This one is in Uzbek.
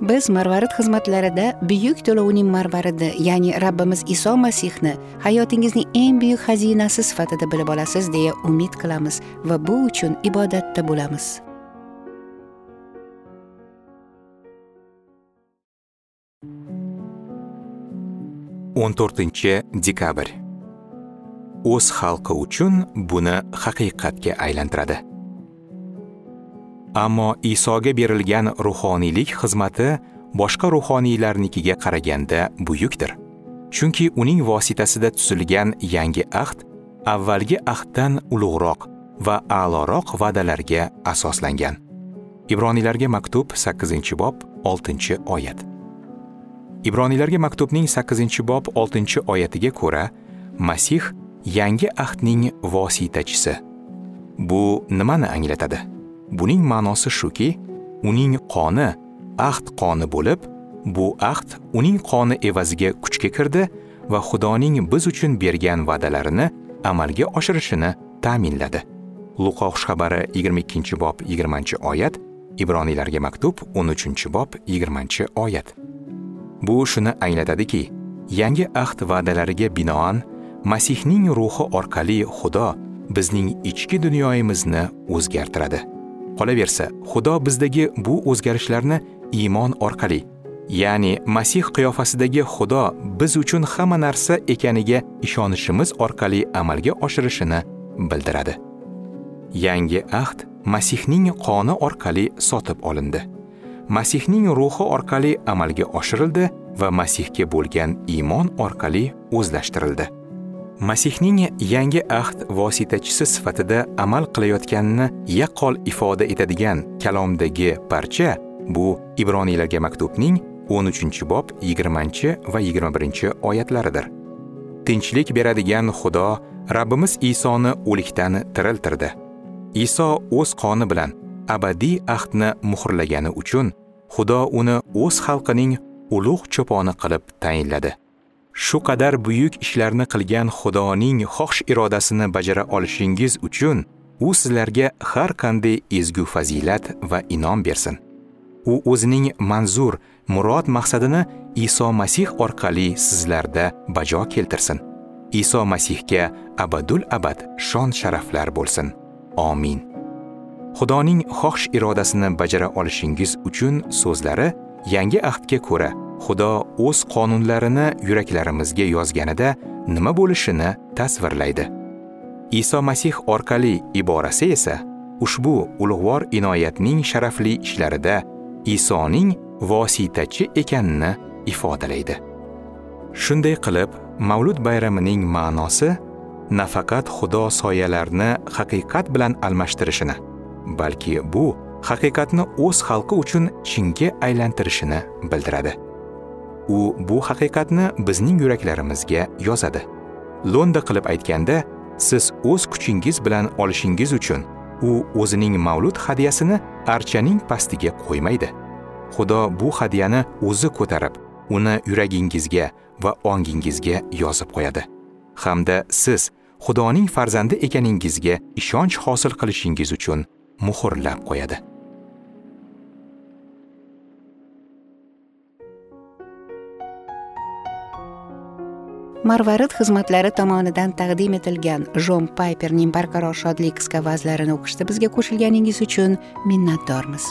Biz marvarid xizmatlarida buyuk to'lovning marvaridi ya'ni rabbimiz iso masihni hayotingizning eng buyuk xazinasi sifatida bilib olasiz deya umid qilamiz va bu uchun ibodatda bo'lamiz. O'n to'rtinchi dekabr. O'z xalqi uchun buni haqiqatga aylantiradi. Ammo isoga berilgan ruhoniylik xizmati boshqa ruhoniylarnikiga qaraganda buyukdir. Chunki uning vositasida tuzilgan yangi ahd avvalgi ahddan ulug'roq va a'loroq va'dalarga asoslangan. Ibroniylarga maktub 8 bob 6 oyat. Ibroniylarga maktubning 8 bob 6 oyatiga ko'ra masih yangi ahdning vositachisi. Bu nimani anglatadi? Buning ma'nosi shuki uning qoni ahd qoni bo'lib bu ahd uning qoni evaziga kuchga kirdi va xudoning biz uchun bergan va'dalarini amalga oshirishini ta'minladi. Luqo xushxabari 22 bob 20 oyat ibroniylarga maktub 13 bob 20 oyat. Bu shuni anglatadiki yangi ahd va'dalariga binoan masihning ruhi orqali xudo bizning ichki dunyoyimizni o'zgartiradi. Qolaversa xudo bizdagi bu o'zgarishlarni iymon orqali ya'ni masih qiyofasidagi xudo biz uchun hamma narsa ekaniga ishonishimiz orqali amalga oshirishini bildiradi. Yangi ahd masihning qoni orqali sotib olindi. Masihning ruhi orqali amalga oshirildi va masihga bo'lgan iymon orqali o'zlashtirildi. Masihning yangi ahd vositachisi sifatida amal qilayotganini yaqqol ifoda etadigan kalomdagi parcha bu ibroniylarga maktubning 13 bob 20 va 21 oyatlaridir. Tinchlik beradigan xudo rabbimiz isoni o'likdan tiriltirdi. Iso o'z qoni bilan abadiy ahdni muhrlagani uchun xudo uni o'z xalqining ulug' cho'poni qilib tayinladi. Shu qadar buyuk ishlarni qilgan xudoning xohish irodasini bajara olishingiz uchun u sizlarga har qanday ezgu fazilat va inom bersin. U o'zining manzur murod maqsadini iso masih orqali sizlarda bajo keltirsin. Iso masihga abadul abad shon sharaflar bo'lsin. Omin xudoning xohish irodasini bajara olishingiz uchun so'zlari yangi ahdga ko'ra xudo o'z qonunlarini yuraklarimizga yozganida nima bo'lishini tasvirlaydi. Iso masih orqali iborasi esa ushbu ulug'vor inoyatning sharafli ishlarida isoning vositachi ekanini ifodalaydi. Shunday qilib mavlud bayramining ma'nosi nafaqat xudo soyalarni haqiqat bilan almashtirishini balki bu haqiqatni o'z xalqi uchun chinga aylantirishini bildiradi. U bu haqiqatni bizning yuraklarimizga yozadi. Lo'nda qilib aytganda siz o'z kuchingiz bilan olishingiz uchun u o'zining mavlud hadyasini archaning pastiga qo'ymaydi. Xudo bu hadyani o'zi ko'tarib uni yuragingizga va ongingizga yozib qo'yadi. Hamda siz xudoning farzandi ekaningizga ishonch hosil qilishingiz uchun muhrlab qo'yadi. Marvarid xizmatlari tomonidan taqdim etilgan jon payperning barqaror shodlik qisqa vazlarini o'qishda bizga qo'shilganingiz uchun minnatdormiz.